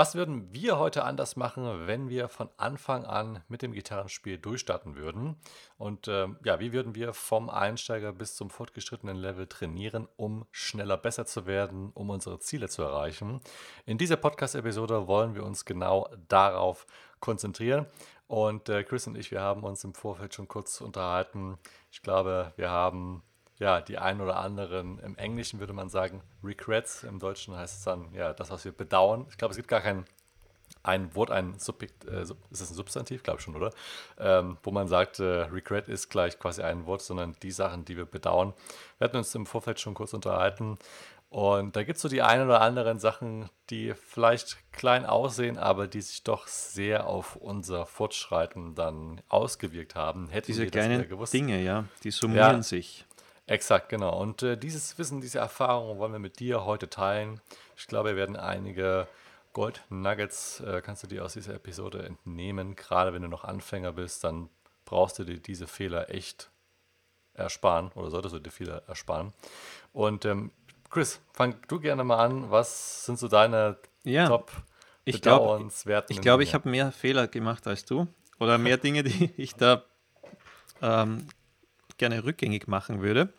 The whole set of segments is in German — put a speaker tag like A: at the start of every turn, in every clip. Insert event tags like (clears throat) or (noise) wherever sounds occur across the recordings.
A: Was würden wir heute anders machen, wenn wir von Anfang an mit dem Gitarrenspiel durchstarten würden? Und ähm, ja, wie würden wir vom Einsteiger bis zum fortgeschrittenen Level trainieren, um schneller besser zu werden, um unsere Ziele zu erreichen? In dieser Podcast-Episode wollen wir uns genau darauf konzentrieren. Und äh, Chris und ich, wir haben uns im Vorfeld schon kurz unterhalten. Ich glaube, wir haben ja, die ein oder anderen, im Englischen würde man sagen Regrets, im Deutschen heißt es dann, ja, das, was wir bedauern. Ich glaube, es gibt gar kein ein Wort, ein Subjekt, äh, ist es ein Substantiv, glaube ich schon, oder? Ähm, wo man sagt, äh, Regret ist gleich quasi ein Wort, sondern die Sachen, die wir bedauern. Wir hatten uns im Vorfeld schon kurz unterhalten und da gibt es so die ein oder anderen Sachen, die vielleicht klein aussehen, aber die sich doch sehr auf unser Fortschreiten dann ausgewirkt haben.
B: Hätten Diese kleinen Dinge, ja, die summieren ja, sich.
A: Exakt, genau. Und äh, dieses Wissen, diese Erfahrung wollen wir mit dir heute teilen. Ich glaube, wir werden einige Gold Nuggets, äh, kannst du dir aus dieser Episode entnehmen. Gerade wenn du noch Anfänger bist, dann brauchst du dir diese Fehler echt ersparen oder solltest du dir Fehler ersparen. Und ähm, Chris, fang du gerne mal an. Was sind so deine
B: ja, Top ich bedauernswerten? ich glaube, ich habe mehr Fehler gemacht als du oder mehr Dinge, die (laughs) ich da ähm, gerne rückgängig machen würde.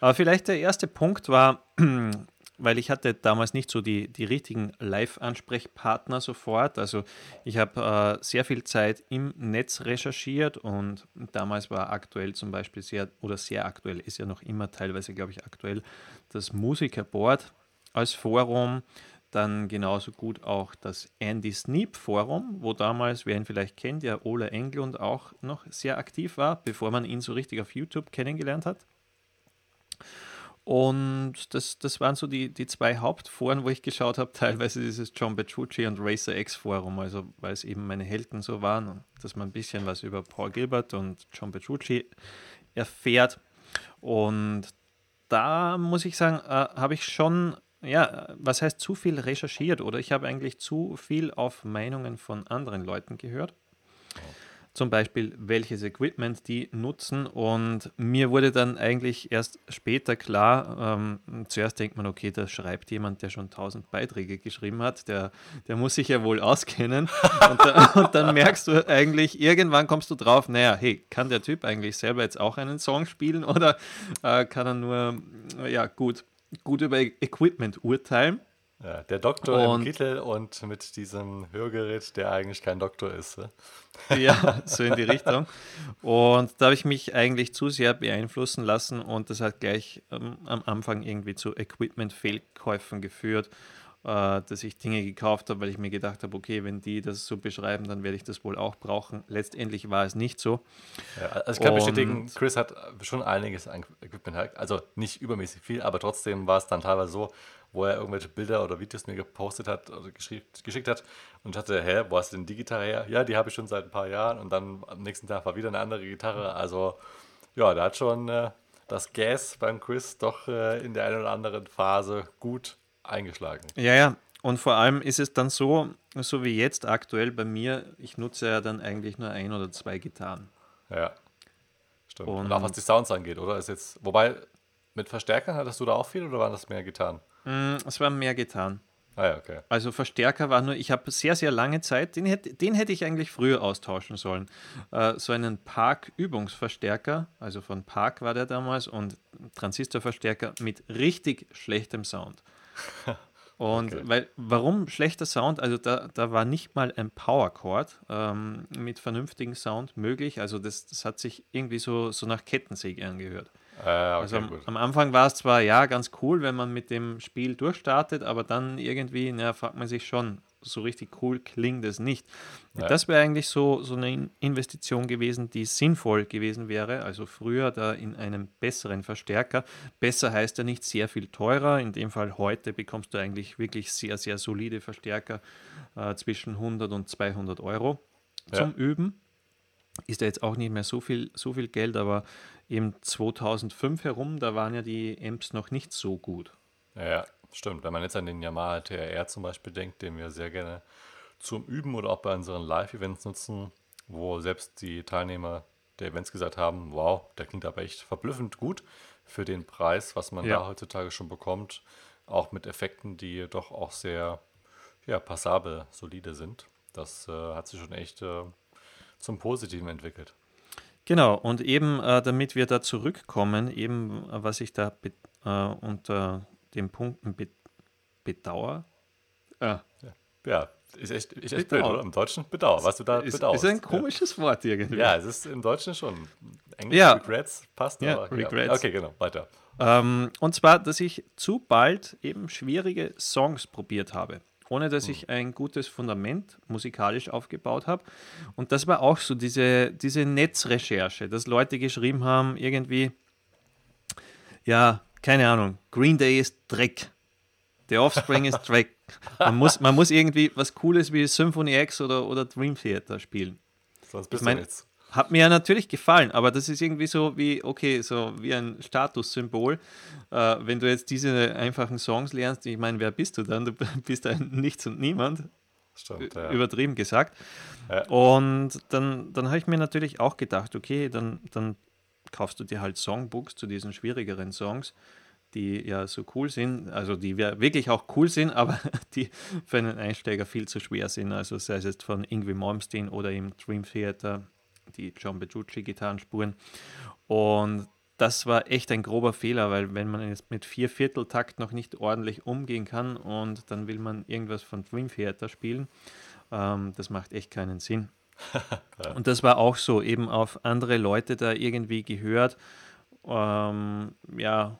B: Aber vielleicht der erste Punkt war, (clears throat) weil ich hatte damals nicht so die, die richtigen Live-Ansprechpartner sofort. Also ich habe äh, sehr viel Zeit im Netz recherchiert und damals war aktuell zum Beispiel sehr, oder sehr aktuell, ist ja noch immer teilweise, glaube ich, aktuell, das Musikerboard als Forum. Dann genauso gut auch das Andy Sneap Forum, wo damals, wer ihn vielleicht kennt, ja Ola Englund auch noch sehr aktiv war, bevor man ihn so richtig auf YouTube kennengelernt hat. Und das, das waren so die, die zwei Hauptforen, wo ich geschaut habe, teilweise dieses John Petrucci und Racer X Forum, also weil es eben meine Helden so waren und dass man ein bisschen was über Paul Gilbert und John Petrucci erfährt. Und da muss ich sagen, äh, habe ich schon ja, was heißt zu viel recherchiert oder ich habe eigentlich zu viel auf Meinungen von anderen Leuten gehört. Zum Beispiel, welches Equipment die nutzen. Und mir wurde dann eigentlich erst später klar, ähm, zuerst denkt man, okay, da schreibt jemand, der schon tausend Beiträge geschrieben hat, der, der muss sich ja wohl auskennen. und, da, (laughs) und, dann merkst du eigentlich, irgendwann kommst du drauf, naja, hey, kann der Typ eigentlich selber jetzt auch einen Song spielen oder äh, kann er nur, ja, gut gut über Equipment urteilen.
A: Ja, der Doktor und, im Kittel und mit diesem Hörgerät, der eigentlich kein Doktor ist. Ne?
B: Ja, (laughs) so in die Richtung. Und da habe ich mich eigentlich zu sehr beeinflussen lassen und das hat gleich ähm, am Anfang irgendwie zu Equipment-Fehlkäufen geführt dass ich Dinge gekauft habe, weil ich mir gedacht habe, okay, wenn die das so beschreiben, dann werde ich das wohl auch brauchen. Letztendlich war es nicht so.
A: Ja, also ich kann Und, bestätigen, Chris hat schon einiges an Equipment, also nicht übermäßig viel, aber trotzdem war es dann teilweise so, wo er irgendwelche Bilder oder Videos mir gepostet hat oder geschickt, hat und hatte, hä, wo hast du denn die Gitarre her? Ja, die habe ich schon seit ein paar Jahren und dann am nächsten Tag war wieder eine andere Gitarre. Also ja, da hat schon äh, das Gas beim Chris doch äh, in der einen oder anderen Phase gut eingeschlagen.
B: Ja, ja. Und vor allem ist es dann so, so wie jetzt aktuell bei mir, ich nutze ja dann eigentlich nur ein oder zwei Gitarren.
A: Ja. Stimmt. Und, Und auch was die Sounds angeht, oder? Ist jetzt, wobei, mit Verstärkern hattest du da auch viel oder waren das mehr Gitarren?
B: Mm, es waren mehr Gitarren.
A: Ah ja, okay.
B: Also Verstärker war nur, ich habe sehr, sehr lange Zeit, den hätte, den hätte ich eigentlich früher austauschen sollen. Äh, so einen Park-Übungsverstärker, also von Park war der damals, und Transistorverstärker mit richtig schlechtem Sound. Und okay. weil, warum schlechter Sound? Also da, da war nicht mal ein Power Chord ähm, mit vernünftigem Sound möglich. Also das, das hat sich irgendwie so, so nach Kettensäge angehört. Äh, okay, also am, am, Anfang war es zwar ja ganz cool, wenn man mit dem Spiel durchstartet, aber dann irgendwie, na, fragt man sich schon, so richtig cool klingt es nicht. Ja. Das wäre eigentlich so, so eine Investition gewesen, die sinnvoll gewesen wäre. Also früher da in einem besseren Verstärker. Besser heißt ja nicht sehr viel teurer. In dem Fall heute bekommst du eigentlich wirklich sehr, sehr solide Verstärker äh, zwischen 100 und 200 Euro zum ja. Üben. Ist ja jetzt auch nicht mehr so viel, so viel Geld, aber eben 2005 herum, da waren ja die Amps noch nicht so gut.
A: Ja, Stimmt, wenn man jetzt an den Yamaha TRR zum Beispiel denkt, den wir sehr gerne zum Üben oder auch bei unseren Live-Events nutzen, wo selbst die Teilnehmer der Events gesagt haben, wow, der klingt aber echt verblüffend gut für den Preis, was man ja. da heutzutage schon bekommt, auch mit Effekten, die doch auch sehr ja, passabel, solide sind. Das äh, hat sich schon echt äh, zum Positiven entwickelt.
B: Genau, und eben äh, damit wir da zurückkommen, eben äh, was ich da äh, unter den Punkten be bedauere.
A: Ah. Ja. ja, ist echt, ist echt blöd, oder? Im Deutschen Bedauer, was du da
B: ist,
A: bedauerst.
B: Ist ein komisches ja. Wort irgendwie.
A: Ja, es ist im Deutschen schon. Englisch
B: ja.
A: Regrets passt,
B: ja,
A: aber
B: Regrets.
A: Ja. Okay, genau, weiter.
B: Ähm, und zwar, dass ich zu bald eben schwierige Songs probiert habe ohne dass ich ein gutes Fundament musikalisch aufgebaut habe. Und das war auch so diese, diese Netzrecherche, dass Leute geschrieben haben, irgendwie, ja, keine Ahnung, Green Day ist Dreck. The Offspring ist Dreck. Man muss, man muss irgendwie was Cooles wie Symphony X oder, oder Dream Theater spielen.
A: Sonst bist
B: ich mein,
A: du jetzt.
B: Hat mir ja natürlich gefallen, aber das ist irgendwie so wie, okay, so wie ein Statussymbol. Äh, wenn du jetzt diese einfachen Songs lernst, ich meine, wer bist du dann? Du (laughs) bist ein Nichts und Niemand.
A: Stimmt, ja.
B: Übertrieben gesagt.
A: Ja.
B: Und dann, dann habe ich mir natürlich auch gedacht, okay, dann, dann kaufst du dir halt Songbooks zu diesen schwierigeren Songs, die ja so cool sind, also die wirklich auch cool sind, (laughs) aber die für einen Einsteiger viel zu schwer sind. Also sei es jetzt von Ingwie Malmsteen oder im Dream Theater die John Petrucci-Gitarrenspuren. Und das war echt ein grober Fehler, weil wenn man jetzt mit vier Vierteltakt noch nicht ordentlich umgehen kann und dann will man irgendwas von Dream Theater spielen, ähm, das macht echt keinen Sinn. (laughs) Und das war auch so, eben auf andere Leute da irgendwie gehört. Ähm, ja,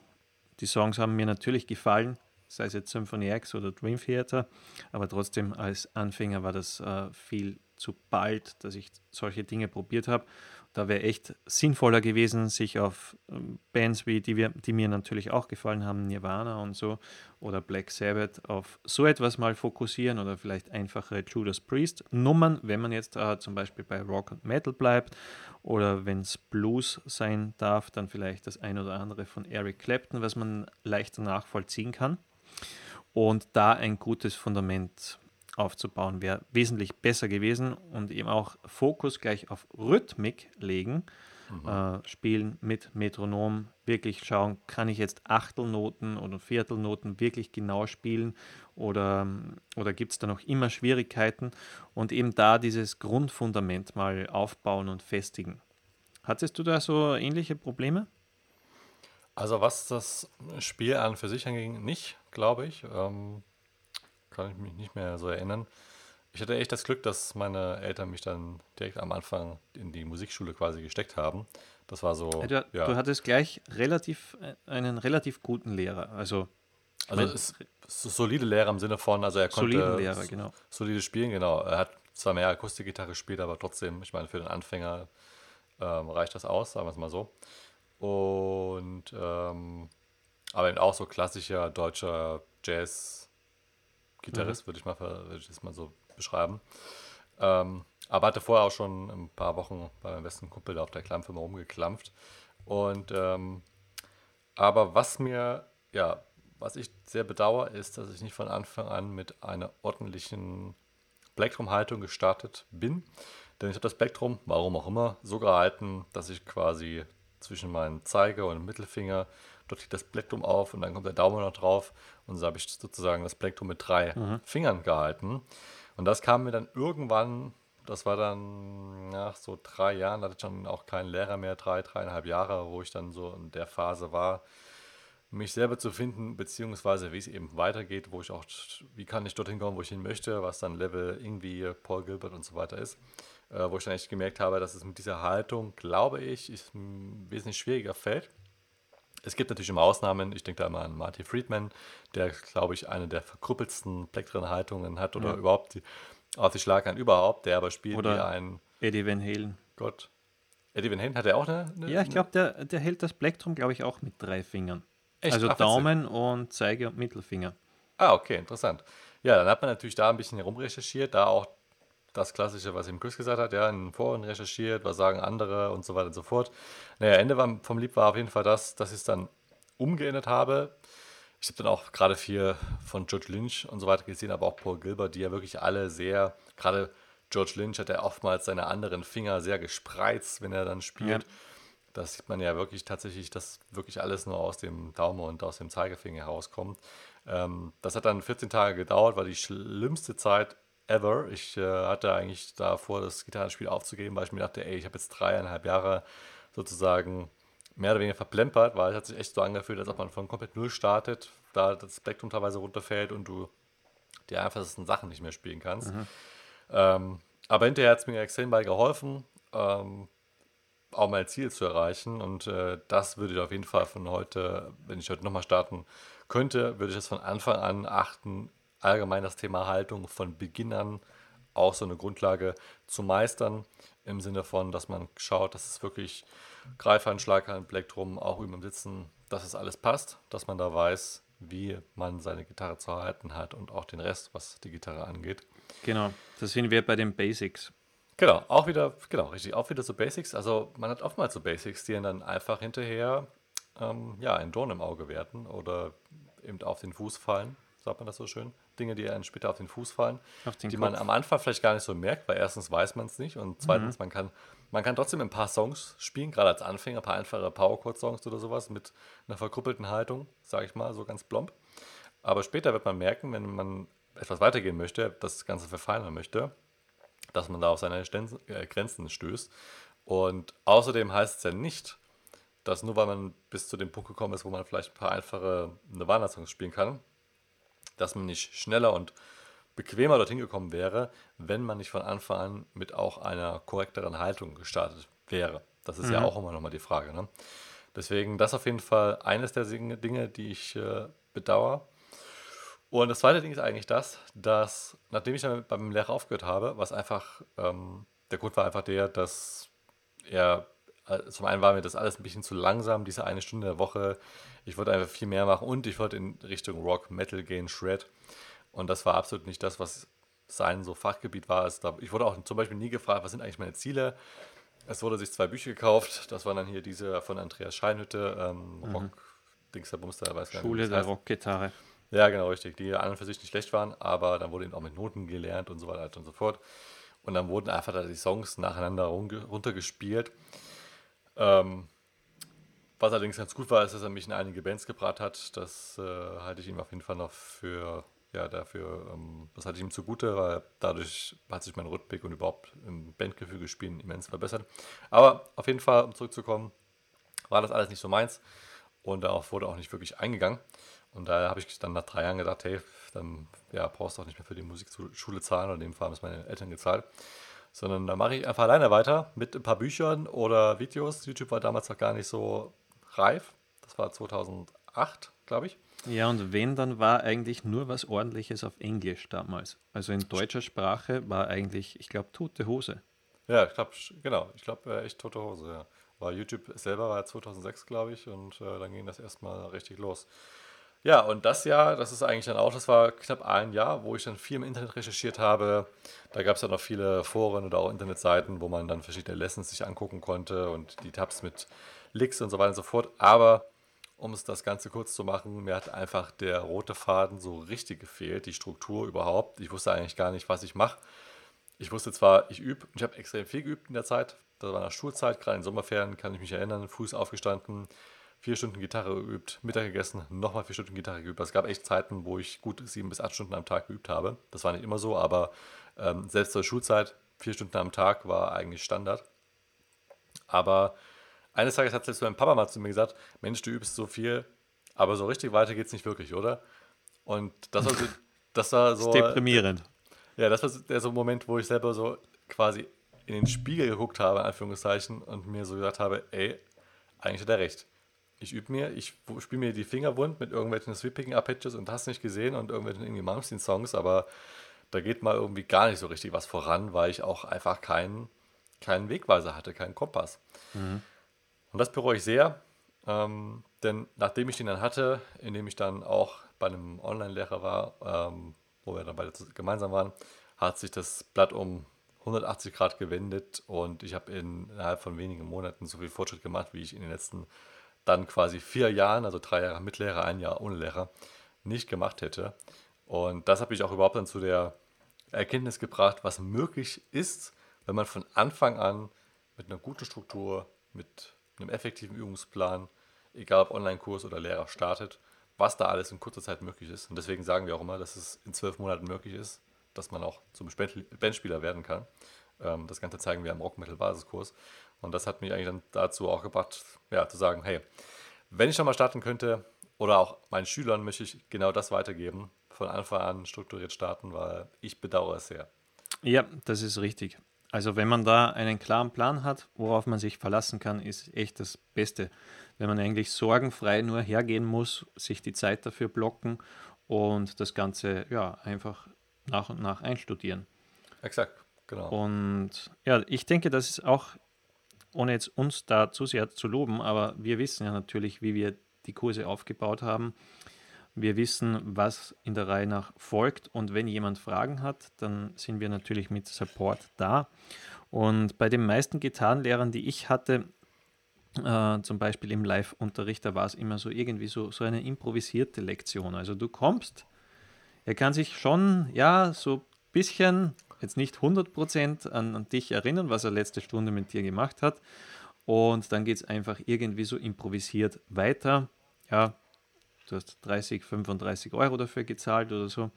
B: die Songs haben mir natürlich gefallen, sei es jetzt Symphony X oder Dream Theater, aber trotzdem als Anfänger war das äh, viel zu bald, dass ich solche Dinge probiert habe. Da wäre echt sinnvoller gewesen, sich auf ähm, Bands wie die, wir, die mir natürlich auch gefallen haben, Nirvana und so, oder Black Sabbath, auf so etwas mal fokussieren oder vielleicht einfache Judas Priest Nummern, wenn man jetzt äh, zum Beispiel bei Rock und Metal bleibt oder wenn es Blues sein darf, dann vielleicht das ein oder andere von Eric Clapton, was man leichter nachvollziehen kann. Und da ein gutes Fundament aufzubauen, wäre wesentlich besser gewesen und eben auch Fokus gleich auf Rhythmik legen, mhm. äh, spielen mit Metronom, wirklich schauen, kann ich jetzt Achtelnoten oder Viertelnoten wirklich genau spielen oder, oder gibt es da noch immer Schwierigkeiten und eben da dieses Grundfundament mal aufbauen und festigen. Hattest du da so ähnliche Probleme?
A: Also was das Spiel an für sich anging, nicht, glaube ich. Ähm, kann ich mich nicht mehr so erinnern. Ich hatte echt das Glück, dass meine Eltern mich dann direkt am Anfang in die Musikschule quasi gesteckt haben. Das war so.
B: Du, ja. du hattest gleich relativ äh, einen relativ guten Lehrer. Also,
A: also es, es solide Lehrer im Sinne von, also er konnte
B: Lehrer, genau.
A: solide spielen, genau. Er hat zwar mehr Akustikgitarre gespielt, aber trotzdem, ich meine, für den Anfänger ähm, reicht das aus, sagen wir es mal so. Und ähm, aber eben auch so klassischer deutscher Jazz Gitarrist, mhm. würde ich, mal, würd ich das mal so beschreiben. Ähm, aber hatte vorher auch schon ein paar Wochen bei meinem besten Kumpel auf der Klampfe mal rumgeklampft. Und ähm, aber was mir, ja, was ich sehr bedauere, ist, dass ich nicht von Anfang an mit einer ordentlichen Plektrum-Haltung gestartet bin. Denn ich habe das Plektrum, warum auch immer, so gehalten, dass ich quasi zwischen meinen Zeige- und Mittelfinger dort liegt das Plektrum auf und dann kommt der Daumen noch drauf und so habe ich sozusagen das Plektrum mit drei mhm. Fingern gehalten. Und das kam mir dann irgendwann, das war dann nach so drei Jahren, da hatte ich dann auch keinen Lehrer mehr, drei, dreieinhalb Jahre, wo ich dann so in der Phase war, mich selber zu finden, beziehungsweise wie es eben weitergeht, wo ich auch, wie kann ich dorthin kommen, wo ich hin möchte, was dann Level irgendwie Paul Gilbert und so weiter ist, äh, wo ich dann echt gemerkt habe, dass es mit dieser Haltung, glaube ich, ist wesentlich schwieriger fällt. Es gibt natürlich immer Ausnahmen. Ich denke da immer an Marty Friedman, der, glaube ich, eine der verkrüppelsten Plektren-Haltungen hat oder ja. überhaupt die, auf die Schlagern überhaupt, der aber spielt
B: oder
A: wie ein.
B: Eddie Van Halen.
A: Gott. Eddie Van Halen hat er auch eine. eine
B: ja, ich glaube, der, der hält das Plektrum, glaube ich, auch mit drei Fingern. Echt? Also Ach, Daumen und Zeige und Mittelfinger.
A: Ah, okay, interessant. Ja, dann hat man natürlich da ein bisschen herumrecherchiert, da auch das Klassische, was eben Chris gesagt hat, ja, in Foren recherchiert, was sagen andere und so weiter und so fort. Naja, Ende vom Lied war auf jeden Fall das, dass ich es dann umgeändert habe. Ich habe dann auch gerade viel von George Lynch und so weiter gesehen, aber auch Paul Gilbert, die ja wirklich alle sehr, gerade George Lynch hat ja oftmals seine anderen Finger sehr gespreizt, wenn er dann spielt. Ja. Das sieht man ja wirklich tatsächlich, dass wirklich alles nur aus dem Daumen und aus dem Zeigefinger herauskommt. Ähm, das hat dann 14 Tage gedauert, war die schlimmste Zeit ever. Ich äh, hatte eigentlich davor, das Gitarrenspiel aufzugeben, weil ich mir dachte, ey, ich habe jetzt dreieinhalb Jahre sozusagen mehr oder weniger verplempert, weil es hat sich echt so angefühlt, als ob man von komplett null startet, da das Spektrum teilweise runterfällt und du die einfachsten Sachen nicht mehr spielen kannst. Mhm. Ähm, aber hinterher hat es mir extrem bei geholfen, ähm, auch mein Ziel zu erreichen. Und äh, das würde ich auf jeden Fall von heute, wenn ich heute nochmal starten könnte, würde ich es von Anfang an achten, allgemein das Thema Haltung von Beginn an auch so eine Grundlage zu meistern, im Sinne von, dass man schaut, dass es wirklich Greifhand, Schlaghand, Plektrum, auch üben im Sitzen, dass es alles passt, dass man da weiß, wie man seine Gitarre zu halten hat und auch den Rest, was die Gitarre angeht.
B: Genau, das sind wir bei den Basics.
A: Genau, auch wieder, genau, richtig, auch wieder so Basics. Also man hat oftmals so Basics, die dann einfach hinterher ähm, ja, ein Dorn im Auge werden oder eben auf den Fuß fallen, sagt man das so schön. Dinge, die einem später auf den Fuß fallen, den die Kopf. man am Anfang vielleicht gar nicht so merkt, weil erstens weiß man es nicht und zweitens, mhm. man, kann, man kann trotzdem ein paar Songs spielen, gerade als Anfänger, ein paar einfache Power-Chord-Songs oder sowas mit einer verkrüppelten Haltung, sage ich mal, so ganz plomp. Aber später wird man merken, wenn man etwas weitergehen möchte, das Ganze verfeinern möchte, dass man da auf seine äh, Grenzen stößt. Und außerdem heißt es ja nicht, dass nur weil man bis zu dem Punkt gekommen ist, wo man vielleicht ein paar einfache Nirvana-Songs spielen kann, dass man nicht schneller und bequemer dorthin gekommen wäre, wenn man nicht von Anfang an mit auch einer korrekteren Haltung gestartet wäre. Das ist mhm. ja auch immer nochmal die Frage. Ne? Deswegen, das auf jeden Fall eines der Dinge, die ich äh, bedauere. Und das zweite Ding ist eigentlich das, dass nachdem ich dann beim Lehrer aufgehört habe, was einfach, ähm, der Grund war einfach der, dass er, zum einen war mir das alles ein bisschen zu langsam, diese eine Stunde der Woche. Ich wollte einfach viel mehr machen und ich wollte in Richtung Rock, Metal gehen, Shred. Und das war absolut nicht das, was sein so Fachgebiet war. ich wurde auch zum Beispiel nie gefragt, was sind eigentlich meine Ziele. Es wurde sich zwei Bücher gekauft. Das waren dann hier diese von Andreas Scheinhütte, ähm, mhm. Rock, Dings der Bumster,
B: weiß gar nicht. Schule der Rockgitarre.
A: Ja, genau, richtig. Die an und für sich nicht schlecht waren, aber dann wurde eben auch mit Noten gelernt und so weiter und so fort. Und dann wurden einfach da die Songs nacheinander runtergespielt. Ähm, was allerdings ganz gut war, ist, dass er mich in einige Bands gebracht hat. Das äh, halte ich ihm auf jeden Fall noch für, ja, dafür, ähm, das halte ich ihm zugute, weil dadurch hat sich mein Rhythmik und überhaupt im Bandgefüge spielen immens verbessert. Aber auf jeden Fall, um zurückzukommen, war das alles nicht so meins und darauf wurde auch nicht wirklich eingegangen. Und da habe ich dann nach drei Jahren gedacht, hey, dann ja, brauchst du auch nicht mehr für die Musikschule zahlen, oder in dem Fall haben es meine Eltern gezahlt. Sondern da mache ich einfach alleine weiter mit ein paar Büchern oder Videos. YouTube war damals noch gar nicht so reif. Das war 2008, glaube ich.
B: Ja, und wenn, dann war eigentlich nur was Ordentliches auf Englisch damals. Also in deutscher Sprache war eigentlich, ich glaube, tote Hose.
A: Ja, ich glaube, genau. Ich glaube, äh, echt tote Hose, ja. Weil YouTube selber war 2006, glaube ich, und äh, dann ging das erstmal richtig los. Ja, und das Jahr, das ist eigentlich dann auch, das war knapp ein Jahr, wo ich dann viel im Internet recherchiert habe. Da gab es dann noch viele Foren oder auch Internetseiten, wo man dann verschiedene Lessons sich angucken konnte und die Tabs mit Licks und so weiter und so fort. Aber um es das Ganze kurz zu machen, mir hat einfach der rote Faden so richtig gefehlt, die Struktur überhaupt. Ich wusste eigentlich gar nicht, was ich mache. Ich wusste zwar, ich übe, ich habe extrem viel geübt in der Zeit. Das war nach Schulzeit, gerade in Sommerferien kann ich mich erinnern, früh aufgestanden, vier Stunden Gitarre geübt, Mittag gegessen, nochmal vier Stunden Gitarre geübt. Es gab echt Zeiten, wo ich gut sieben bis acht Stunden am Tag geübt habe. Das war nicht immer so, aber ähm, selbst zur Schulzeit, vier Stunden am Tag war eigentlich Standard. Aber eines Tages hat selbst mein Papa mal zu mir gesagt: Mensch, du übst so viel, aber so richtig weiter geht es nicht wirklich, oder? Und das war so. (laughs) Das war so.
B: Das ist deprimierend.
A: Ja, das war der so Moment, wo ich selber so quasi in den Spiegel geguckt habe, in Anführungszeichen, und mir so gesagt habe: Ey, eigentlich hat er recht ich übe mir, ich spiele mir die Finger wund mit irgendwelchen Sweeping-Arpeggios und hast nicht gesehen und irgendwelchen irgendwie Malmsteen-Songs, aber da geht mal irgendwie gar nicht so richtig was voran, weil ich auch einfach keinen, keinen Wegweiser hatte, keinen Kompass. Mhm. Und das bereue ich sehr, ähm, denn nachdem ich den dann hatte, indem ich dann auch bei einem Online-Lehrer war, ähm, wo wir dann beide gemeinsam waren, hat sich das Blatt um 180 Grad gewendet und ich habe innerhalb von wenigen Monaten so viel Fortschritt gemacht, wie ich in den letzten dann quasi vier Jahren, also drei Jahre mit Lehrer, ein Jahr ohne Lehrer, nicht gemacht hätte. Und das habe ich auch überhaupt dann zu der Erkenntnis gebracht, was möglich ist, wenn man von Anfang an mit einer guten Struktur, mit einem effektiven Übungsplan, egal ob Online-Kurs oder Lehrer startet, was da alles in kurzer Zeit möglich ist. Und deswegen sagen wir auch immer, dass es in zwölf Monaten möglich ist, dass man auch zum Bandspieler werden kann. Ähm, das Ganze zeigen wir am Rock Metal Basiskurs. Und das hat mich eigentlich dann dazu auch gebracht, ja, zu sagen, hey, wenn ich schon mal starten könnte oder auch meinen Schülern möchte ich genau das weitergeben, von Anfang an strukturiert starten, weil ich bedauere es sehr.
B: Ja, das ist richtig. Also wenn man da einen klaren Plan hat, worauf man sich verlassen kann, ist echt das Beste. Wenn man eigentlich sorgenfrei nur hergehen muss, sich die Zeit dafür blocken und das Ganze ja einfach nach und nach einstudieren.
A: Exakt, genau.
B: Und ja, ich denke, das ist auch, ohne jetzt uns da zu sehr zu loben, aber wir wissen ja natürlich, wie wir die Kurse aufgebaut haben. Wir wissen, was in der Reihe nach folgt und wenn jemand Fragen hat, dann sind wir natürlich mit Support da. Und bei den meisten Gitarrenlehrern, die ich hatte, äh, zum Beispiel im Live-Unterricht, da war es immer so irgendwie so, so eine improvisierte Lektion. Also du kommst, er kann sich schon, ja, so ein bisschen, jetzt nicht 100% an, an dich erinnern, was er letzte Stunde mit dir gemacht hat. Und dann geht es einfach irgendwie so improvisiert weiter. Ja, du hast 30, 35 Euro dafür gezahlt oder so.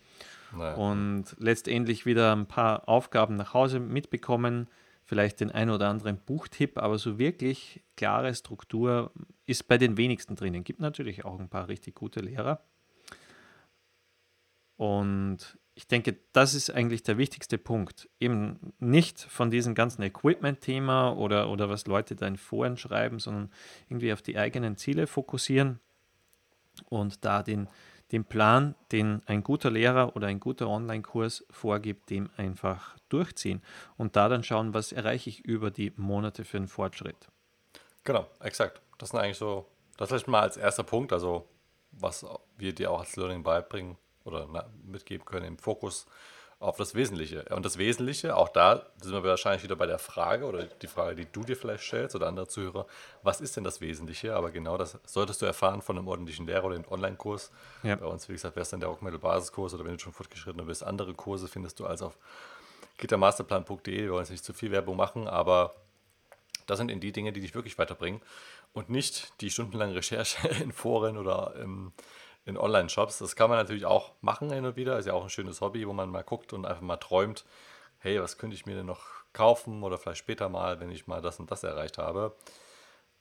B: Naja. Und letztendlich wieder ein paar Aufgaben nach Hause mitbekommen, vielleicht den ein oder anderen Buchtipp, aber so wirklich klare Struktur ist bei den wenigsten drinnen. Gibt natürlich auch ein paar richtig gute Lehrer. Und ich denke, das ist eigentlich der wichtigste Punkt. Eben nicht von diesem ganzen Equipment-Thema oder, oder was Leute da in Foren schreiben, sondern irgendwie auf die eigenen Ziele fokussieren und da den, den Plan, den ein guter Lehrer oder ein guter Online-Kurs vorgibt, dem einfach durchziehen und da dann schauen, was erreiche ich über die Monate für einen Fortschritt.
A: Genau, exakt. Das sind eigentlich so, das vielleicht mal als erster Punkt, also was wir dir auch als Learning beibringen oder mitgeben können im Fokus auf das Wesentliche. Und das Wesentliche, auch da sind wir wahrscheinlich wieder bei der Frage oder die Frage, die du dir vielleicht stellst oder andere Zuhörer, was ist denn das Wesentliche? Aber genau das solltest du erfahren von einem ordentlichen Lehrer oder einem Online-Kurs. Ja. Bei uns, wie gesagt, wäre es dann der Rockmetal-Basiskurs oder wenn du schon fortgeschritten bist, andere Kurse findest du als auf gitarmasterplan.de. Wir wollen jetzt nicht zu viel Werbung machen, aber das sind eben die Dinge, die dich wirklich weiterbringen und nicht die stundenlange Recherche (laughs) in Foren oder im in Online-Shops. Das kann man natürlich auch machen hin und wieder. Ist ja auch ein schönes Hobby, wo man mal guckt und einfach mal träumt, hey, was könnte ich mir denn noch kaufen oder vielleicht später mal, wenn ich mal das und das erreicht habe.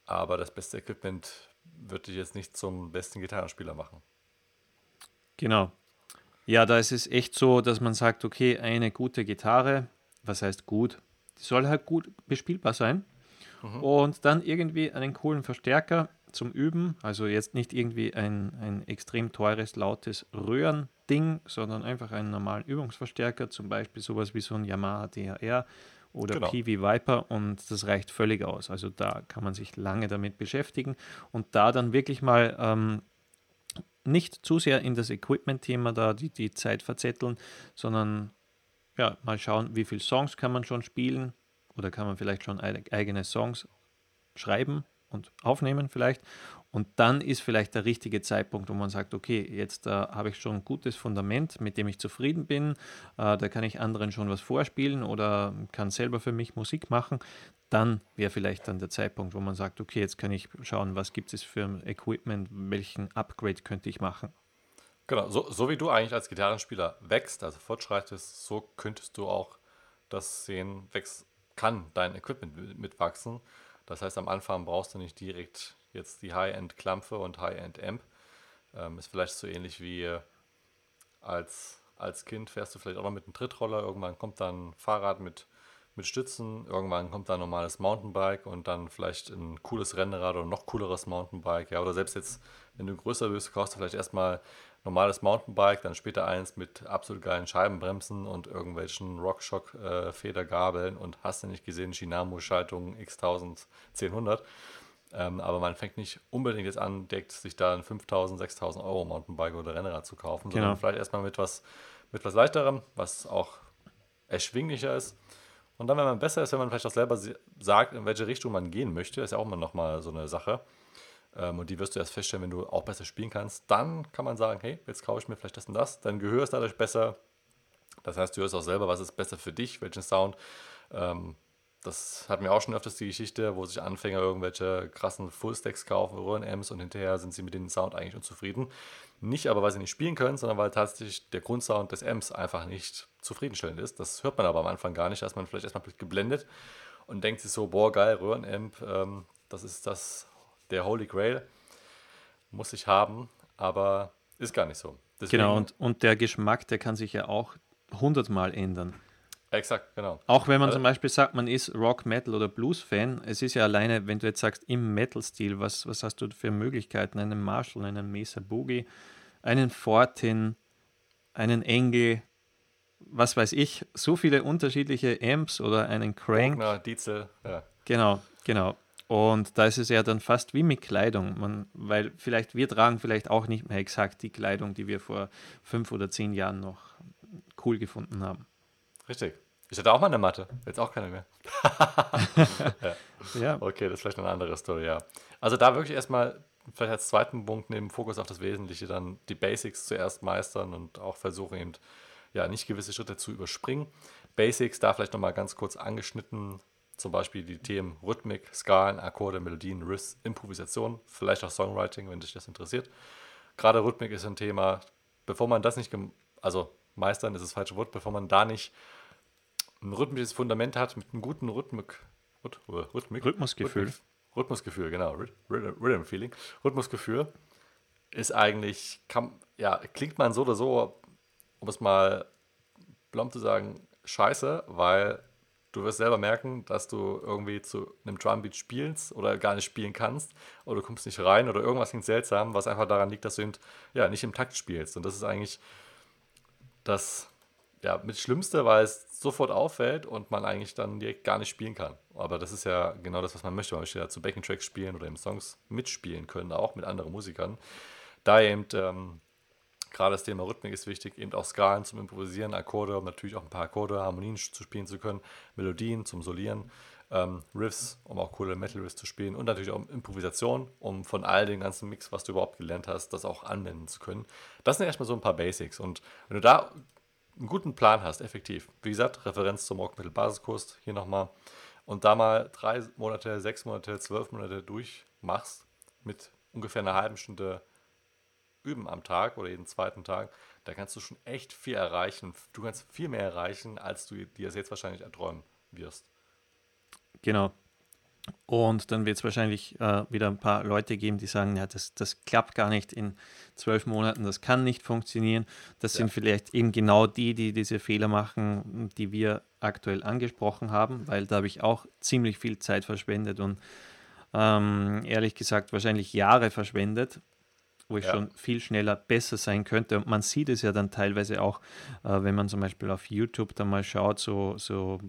A: Aber das beste Equipment würde ich jetzt nicht zum besten Gitarrenspieler machen.
B: Genau. Ja, da ist es echt so, dass man sagt, okay, eine gute Gitarre, was heißt gut? Die soll halt gut bespielbar sein. Mhm. Und dann irgendwie einen coolen Verstärker zum Üben. Also jetzt nicht irgendwie ein, ein extrem teures, lautes Röhrending, sondern einfach einen normalen Übungsverstärker, zum Beispiel sowas wie so ein Yamaha DHR oder genau. Peavey Viper und das reicht völlig aus. Also da kann man sich lange damit beschäftigen und da dann wirklich mal ähm, nicht zu sehr in das Equipment-Thema da die, die Zeit verzetteln, sondern ja, mal schauen, wie viele Songs kann man schon spielen oder kann man vielleicht schon eigene Songs schreiben und aufnehmen vielleicht. Und dann ist vielleicht der richtige Zeitpunkt, wo man sagt, okay, jetzt äh, habe ich schon ein gutes Fundament, mit dem ich zufrieden bin. Äh, da kann ich anderen schon was vorspielen oder kann selber für mich Musik machen. Dann wäre vielleicht dann der Zeitpunkt, wo man sagt, okay, jetzt kann ich schauen, was gibt es für Equipment, welchen Upgrade könnte ich machen.
A: Genau, so, so wie du eigentlich als Gitarrenspieler wächst, also fortschreitest, so könntest du auch das sehen, wächst, kann dein Equipment mitwachsen. Das heißt, am Anfang brauchst du nicht direkt jetzt die High-End-Klampfe und High-End-Amp. Ähm, ist vielleicht so ähnlich wie äh, als, als Kind fährst du vielleicht auch noch mit einem Trittroller. Irgendwann kommt dann ein Fahrrad mit, mit Stützen. Irgendwann kommt dann ein normales Mountainbike und dann vielleicht ein cooles Rennrad oder noch cooleres Mountainbike. Ja, oder selbst jetzt, wenn du größer bist, kaufst du vielleicht erstmal normales Mountainbike, dann später eins mit absolut geilen Scheibenbremsen und irgendwelchen Rockshock-Federgabeln äh, und hast du nicht gesehen, Shinamo-Schaltung X1000, 1000. Ähm, aber man fängt nicht unbedingt jetzt an, direkt sich da ein 5000, 6000 Euro Mountainbike oder Rennrad zu kaufen, genau. sondern vielleicht erstmal mit was, mit was leichterem, was auch erschwinglicher ist. Und dann, wenn man besser ist, wenn man vielleicht auch selber sagt, in welche Richtung man gehen möchte, ist ja auch immer nochmal so eine Sache und die wirst du erst feststellen, wenn du auch besser spielen kannst. Dann kann man sagen, hey, jetzt kaufe ich mir vielleicht das und das. Dein Gehör ist dadurch besser. Das heißt, du hörst auch selber, was ist besser für dich, welchen Sound. Ähm, das hatten wir auch schon öfters die Geschichte, wo sich Anfänger irgendwelche krassen Fullstacks kaufen, Röhren-Amps und hinterher sind sie mit dem Sound eigentlich unzufrieden. Nicht aber, weil sie nicht spielen können, sondern weil tatsächlich der Grundsound des Amps einfach nicht zufriedenstellend ist. Das hört man aber am Anfang gar nicht, da ist man vielleicht erstmal geblendet und denkt sich so, boah, geil, Röhrenamp, ähm, das ist das, der Holy Grail, muss ich haben, aber ist gar nicht so.
B: Deswegen, genau, und, und der Geschmack, der kann sich ja auch hundertmal ändern.
A: Exakt, genau.
B: Auch wenn man also, zum Beispiel sagt, man ist Rock, Metal oder Blues-Fan, es ist ja alleine, wenn du jetzt sagst, im Metal-Stil, was, was hast du für Möglichkeiten? Einen Marshall, einen Mesa Boogie, einen Fortin, einen Engel, was weiß ich, so viele unterschiedliche Amps oder einen Crank.
A: Bogner, Diesel, ja.
B: Genau, genau. Und da ist es ja dann fast wie mit Kleidung, man, weil vielleicht wir tragen vielleicht auch nicht mehr exakt die Kleidung, die wir vor fünf oder zehn Jahren noch cool gefunden haben.
A: Richtig. Ich hatte auch mal eine Matte, jetzt auch keine mehr. (laughs) ja. ja. Okay, das ist vielleicht eine andere Story, ja. Also da wirklich erstmal, vielleicht als zweiten Punkt neben Fokus auf das Wesentliche, dann die Basics zuerst meistern und auch versuchen eben, ja, nicht gewisse Schritte zu überspringen. Basics, da vielleicht nochmal ganz kurz angeschnitten, zum Beispiel die Themen Rhythmik, Skalen, Akkorde, Melodien, Riffs, Improvisation, vielleicht auch Songwriting, wenn dich das interessiert. Gerade Rhythmik ist ein Thema, bevor man das nicht, also meistern ist das falsche Wort, bevor man da nicht ein rhythmisches Fundament hat mit einem guten Rhythmik,
B: Rhythmik Rhythmusgefühl.
A: Rhythmusgefühl, genau, Rhythm Feeling. Rhythmusgefühl ist eigentlich, kann, ja, klingt man so oder so, um es mal plump zu sagen, scheiße, weil du wirst selber merken, dass du irgendwie zu einem Drumbeat spielst oder gar nicht spielen kannst oder du kommst nicht rein oder irgendwas klingt seltsam, was einfach daran liegt, dass du eben, ja, nicht im Takt spielst. Und das ist eigentlich das ja, mit Schlimmste, weil es sofort auffällt und man eigentlich dann direkt gar nicht spielen kann. Aber das ist ja genau das, was man möchte. Man möchte ja zu Backing-Tracks spielen oder eben Songs mitspielen können, auch mit anderen Musikern. Da eben ähm, gerade das Thema Rhythmik ist wichtig, eben auch Skalen zum Improvisieren, Akkorde, um natürlich auch ein paar Akkorde, Harmonien zu spielen zu können, Melodien zum Solieren, ähm, Riffs, um auch coole Metal-Riffs zu spielen und natürlich auch Improvisation, um von all dem ganzen Mix, was du überhaupt gelernt hast, das auch anwenden zu können. Das sind erstmal so ein paar Basics und wenn du da einen guten Plan hast, effektiv. Wie gesagt, Referenz zum Rockmittel-Basiskurs hier nochmal. Und da mal drei Monate, sechs Monate, zwölf Monate durchmachst mit ungefähr einer halben Stunde Üben am Tag oder jeden zweiten Tag, da kannst du schon echt viel erreichen. Du kannst viel mehr erreichen, als du dir das jetzt wahrscheinlich erträumen wirst.
B: Genau. Und dann wird es wahrscheinlich äh, wieder ein paar Leute geben, die sagen, ja, das, das klappt gar nicht in zwölf Monaten, das kann nicht funktionieren. Das ja. sind vielleicht eben genau die, die diese Fehler machen, die wir aktuell angesprochen haben, weil da habe ich auch ziemlich viel Zeit verschwendet und ähm, ehrlich gesagt wahrscheinlich Jahre verschwendet, wo ich ja. schon viel schneller besser sein könnte. Und man sieht es ja dann teilweise auch, äh, wenn man zum Beispiel auf YouTube da mal schaut, so, so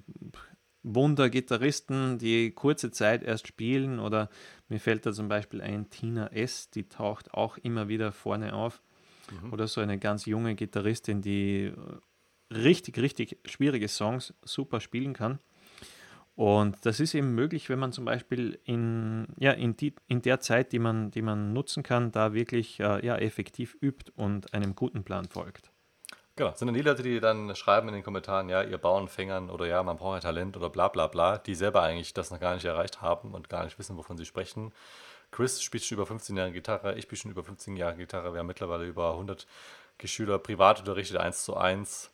B: Wunder-Gitarristen, die kurze Zeit erst spielen oder mir fällt da zum Beispiel ein Tina S., die taucht auch immer wieder vorne auf mhm. oder so eine ganz junge Gitarristin, die richtig, richtig schwierige Songs super spielen kann. Und das ist eben möglich, wenn man zum Beispiel in, ja, in, die, in der Zeit, die man, die man nutzen kann, da wirklich äh, ja, effektiv übt und einem guten Plan folgt.
A: Genau, sind dann die Leute, die dann schreiben in den Kommentaren, ja, ihr Bauernfängern oder ja, man braucht ja Talent oder bla bla bla, die selber eigentlich das noch gar nicht erreicht haben und gar nicht wissen, wovon sie sprechen. Chris spielt schon über 15 Jahre Gitarre, ich spiele schon über 15 Jahre Gitarre, wir haben mittlerweile über 100 Schüler privat unterrichtet, 1 zu 1.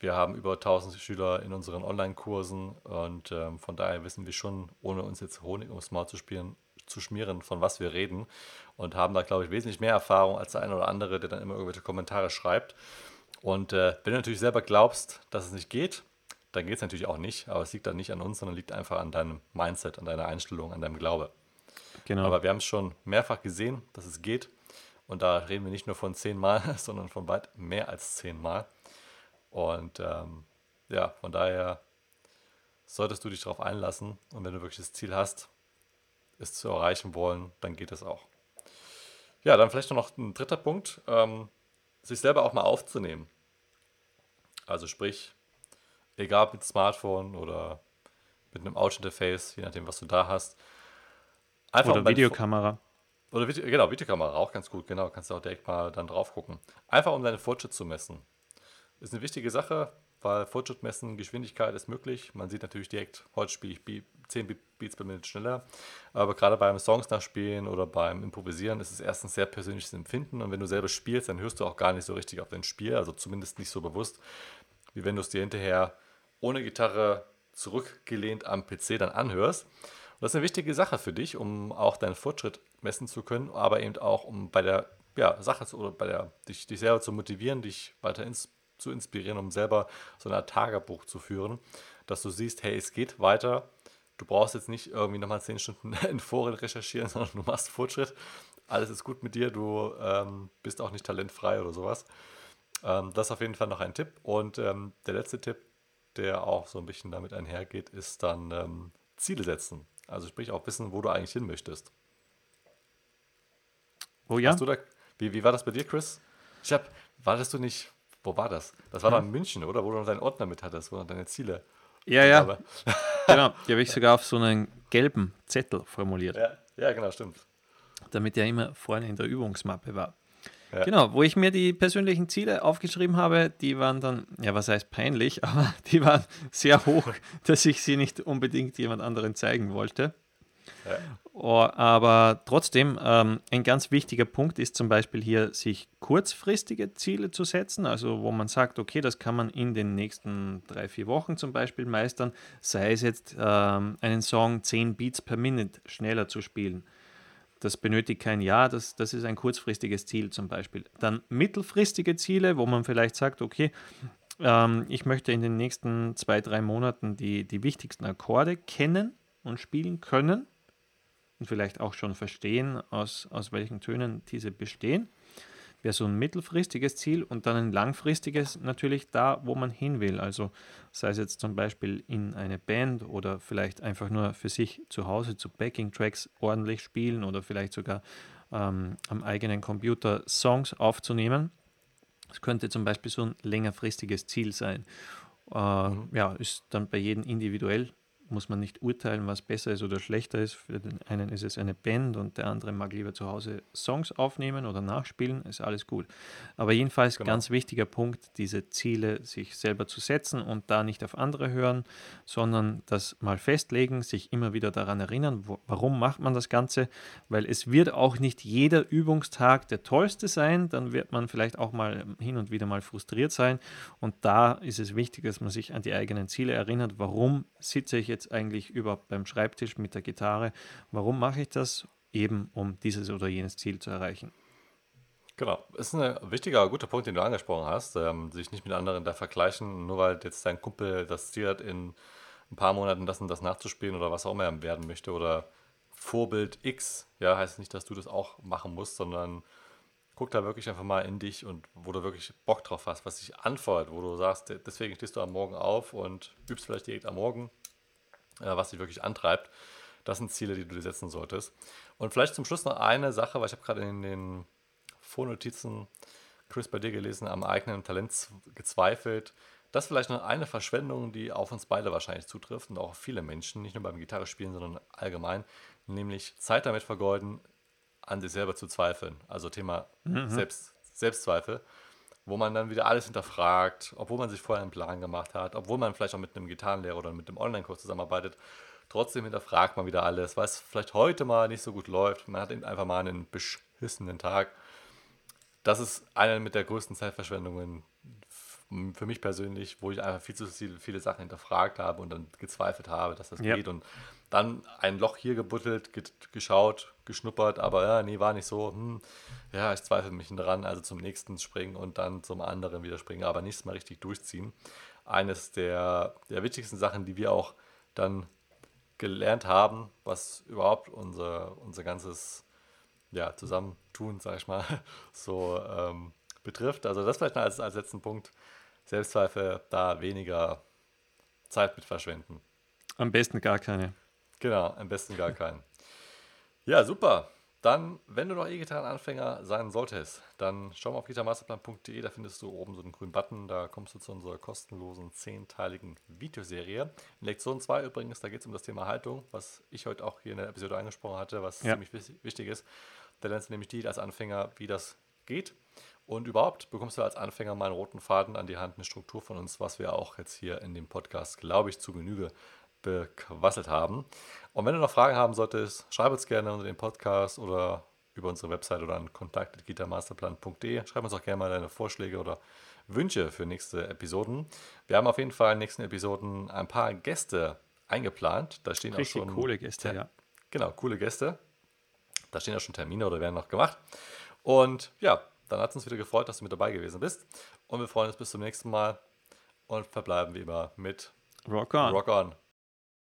A: Wir haben über 1000 Schüler in unseren Online-Kursen und ähm, von daher wissen wir schon, ohne uns jetzt Honig ums Maul zu spielen, zu schmieren, von was wir reden und haben da, glaube ich, wesentlich mehr Erfahrung als der eine oder andere, der dann immer irgendwelche Kommentare schreibt. Und äh, wenn du natürlich selber glaubst, dass es nicht geht, dann geht es natürlich auch nicht. Aber es liegt dann nicht an uns, sondern liegt einfach an deinem Mindset, an deiner Einstellung, an deinem Glaube. Genau. Aber wir haben es schon mehrfach gesehen, dass es geht. Und da reden wir nicht nur von zehnmal, (laughs) sondern von weit mehr als zehnmal. Und ähm, ja, von daher solltest du dich darauf einlassen. Und wenn du wirklich das Ziel hast, es zu erreichen wollen, dann geht es auch. Ja, dann vielleicht noch ein dritter Punkt. Ähm, sich selber auch mal aufzunehmen. Also sprich, egal mit Smartphone oder mit einem Audio-Interface, je nachdem, was du da hast.
B: Einfach oder Videokamera.
A: Oder Video, genau, Videokamera, auch ganz gut, genau, kannst du auch direkt mal dann drauf gucken. Einfach um deine Fortschritt zu messen. Ist eine wichtige Sache. weil Fortschritt messen, Geschwindigkeit ist möglich. Man sieht natürlich direkt, heute spiele ich 10 Beats per Minute schneller. Aber gerade beim Songs nachspielen oder beim Improvisieren ist es erstens sehr persönliches Empfinden. Und wenn du selber spielst, dann hörst du auch gar nicht so richtig auf dein Spiel, also zumindest nicht so bewusst, wie wenn du es dir hinterher ohne Gitarre zurückgelehnt am PC dann anhörst. Und das ist eine wichtige Sache für dich, um auch deinen Fortschritt messen zu können, aber eben auch um bei der ja, Sache zu, oder bei der dich, dich selber zu motivieren, dich weiter ins, zu inspirieren, um selber so Art Tagebuch zu führen, dass du siehst, hey, es geht weiter. Du brauchst jetzt nicht irgendwie nochmal zehn Stunden (laughs) in Foren recherchieren, (laughs) sondern du machst Fortschritt. Alles ist gut mit dir, du ähm, bist auch nicht talentfrei oder sowas. Ähm, das ist auf jeden Fall noch ein Tipp. Und ähm, der letzte Tipp, der auch so ein bisschen damit einhergeht, ist dann ähm, Ziele setzen. Also sprich auch wissen, wo du eigentlich hin möchtest.
B: Oh ja?
A: Da, wie, wie war das bei dir, Chris? Ich hab, wartest du nicht, wo war das? Das war hm. doch in München, oder? Wo du noch deinen Ordner mit hattest, wo du deine Ziele.
B: Ja, ja. (laughs) genau, die habe ich sogar auf so einen gelben Zettel formuliert.
A: Ja, ja genau, stimmt.
B: Damit der immer vorne in der Übungsmappe war. Ja. Genau, wo ich mir die persönlichen Ziele aufgeschrieben habe, die waren dann, ja, was heißt peinlich, (laughs) aber die waren sehr hoch, dass ich sie nicht unbedingt jemand anderen zeigen wollte. Ja. Oh, aber trotzdem, ähm, ein ganz wichtiger Punkt ist zum Beispiel hier, sich kurzfristige Ziele zu setzen, also wo man sagt, okay, das kann man in den nächsten drei, vier Wochen zum Beispiel meistern, sei es jetzt ähm, einen Song 10 Beats per Minute schneller zu spielen das benötigt kein Jahr, das, das ist ein kurzfristiges Ziel zum Beispiel. Dann mittelfristige Ziele, wo man vielleicht sagt, okay, ähm, ich möchte in den nächsten zwei, drei Monaten die, die wichtigsten Akkorde kennen und spielen können und vielleicht auch schon verstehen, aus, aus welchen Tönen diese bestehen wäre so ein mittelfristiges Ziel und dann ein langfristiges natürlich da, wo man hin will. Also sei es jetzt zum Beispiel in eine Band oder vielleicht einfach nur für sich zu Hause zu Backing-Tracks ordentlich spielen oder vielleicht sogar ähm, am eigenen Computer Songs aufzunehmen. Das könnte zum Beispiel so ein längerfristiges Ziel sein. Äh, mhm. Ja, ist dann bei jedem individuell muss man nicht urteilen, was besser ist oder schlechter ist. Für den einen ist es eine Band und der andere mag lieber zu Hause Songs aufnehmen oder nachspielen, ist alles gut. Aber jedenfalls genau. ganz wichtiger Punkt, diese Ziele sich selber zu setzen und da nicht auf andere hören, sondern das mal festlegen, sich immer wieder daran erinnern, wo, warum macht man das Ganze, weil es wird auch nicht jeder Übungstag der tollste sein, dann wird man vielleicht auch mal hin und wieder mal frustriert sein und da ist es wichtig, dass man sich an die eigenen Ziele erinnert, warum sitze ich jetzt jetzt eigentlich überhaupt beim Schreibtisch mit der Gitarre? Warum mache ich das? Eben um dieses oder jenes Ziel zu erreichen.
A: Genau, ist ein wichtiger, guter Punkt, den du angesprochen hast, ähm, sich nicht mit anderen da vergleichen, nur weil jetzt dein Kumpel das Ziel hat, in ein paar Monaten das und das nachzuspielen oder was auch immer er werden möchte oder Vorbild X, ja, heißt nicht, dass du das auch machen musst, sondern guck da wirklich einfach mal in dich und wo du wirklich Bock drauf hast, was dich anfeuert, wo du sagst, deswegen stehst du am Morgen auf und übst vielleicht direkt am Morgen was dich wirklich antreibt. Das sind Ziele, die du dir setzen solltest. Und vielleicht zum Schluss noch eine Sache, weil ich habe gerade in den Vornotizen, Chris, bei dir gelesen, am eigenen Talent gezweifelt. Das ist vielleicht noch eine Verschwendung, die auf uns beide wahrscheinlich zutrifft und auch auf viele Menschen, nicht nur beim Gitarre spielen, sondern allgemein, nämlich Zeit damit vergeuden, an sich selber zu zweifeln. Also Thema mhm. Selbst, Selbstzweifel wo man dann wieder alles hinterfragt, obwohl man sich vorher einen Plan gemacht hat, obwohl man vielleicht auch mit einem Gitarrenlehrer oder mit einem Online-Kurs zusammenarbeitet. Trotzdem hinterfragt man wieder alles, weil es vielleicht heute mal nicht so gut läuft. Man hat eben einfach mal einen beschissenen Tag. Das ist eine mit der größten Zeitverschwendungen für mich persönlich, wo ich einfach viel zu viele Sachen hinterfragt habe und dann gezweifelt habe, dass das ja. geht. Und dann ein Loch hier gebuttelt, geschaut, geschnuppert, aber ja, nee, war nicht so. Hm, ja, ich zweifle mich dran, also zum nächsten springen und dann zum anderen wieder springen, aber nichts mal richtig durchziehen. Eines der, der wichtigsten Sachen, die wir auch dann gelernt haben, was überhaupt unser, unser ganzes ja, Zusammentun, sag ich mal, (laughs) so ähm, betrifft. Also das vielleicht als, als letzten Punkt. Selbstzweifel, da weniger Zeit mit verschwenden.
B: Am besten gar keine.
A: Genau, am besten gar keinen. Ja, super. Dann, wenn du noch E-Gitarren-Anfänger sein solltest, dann schau mal auf gitarmasterplan.de, da findest du oben so einen grünen Button, da kommst du zu unserer kostenlosen zehnteiligen Videoserie. In Lektion 2 übrigens, da geht es um das Thema Haltung, was ich heute auch hier in der Episode angesprochen hatte, was ja. ziemlich wichtig ist. Da lernst du nämlich die als Anfänger, wie das geht. Und überhaupt bekommst du als Anfänger mal einen roten Faden an die Hand, eine Struktur von uns, was wir auch jetzt hier in dem Podcast, glaube ich, zu Genüge bequasselt haben. Und wenn du noch Fragen haben solltest, schreib uns gerne unter dem Podcast oder über unsere Website oder an kontakt.gitamasterplan.de. Schreib uns auch gerne mal deine Vorschläge oder Wünsche für nächste Episoden. Wir haben auf jeden Fall in den nächsten Episoden ein paar Gäste eingeplant. Da stehen
B: Richtig
A: auch schon
B: coole Gäste, ja.
A: Genau, coole Gäste. Da stehen auch schon Termine oder werden noch gemacht. Und ja, dann hat es uns wieder gefreut, dass du mit dabei gewesen bist. Und wir freuen uns bis zum nächsten Mal und verbleiben wie immer mit
B: Rock on.
A: Rock on.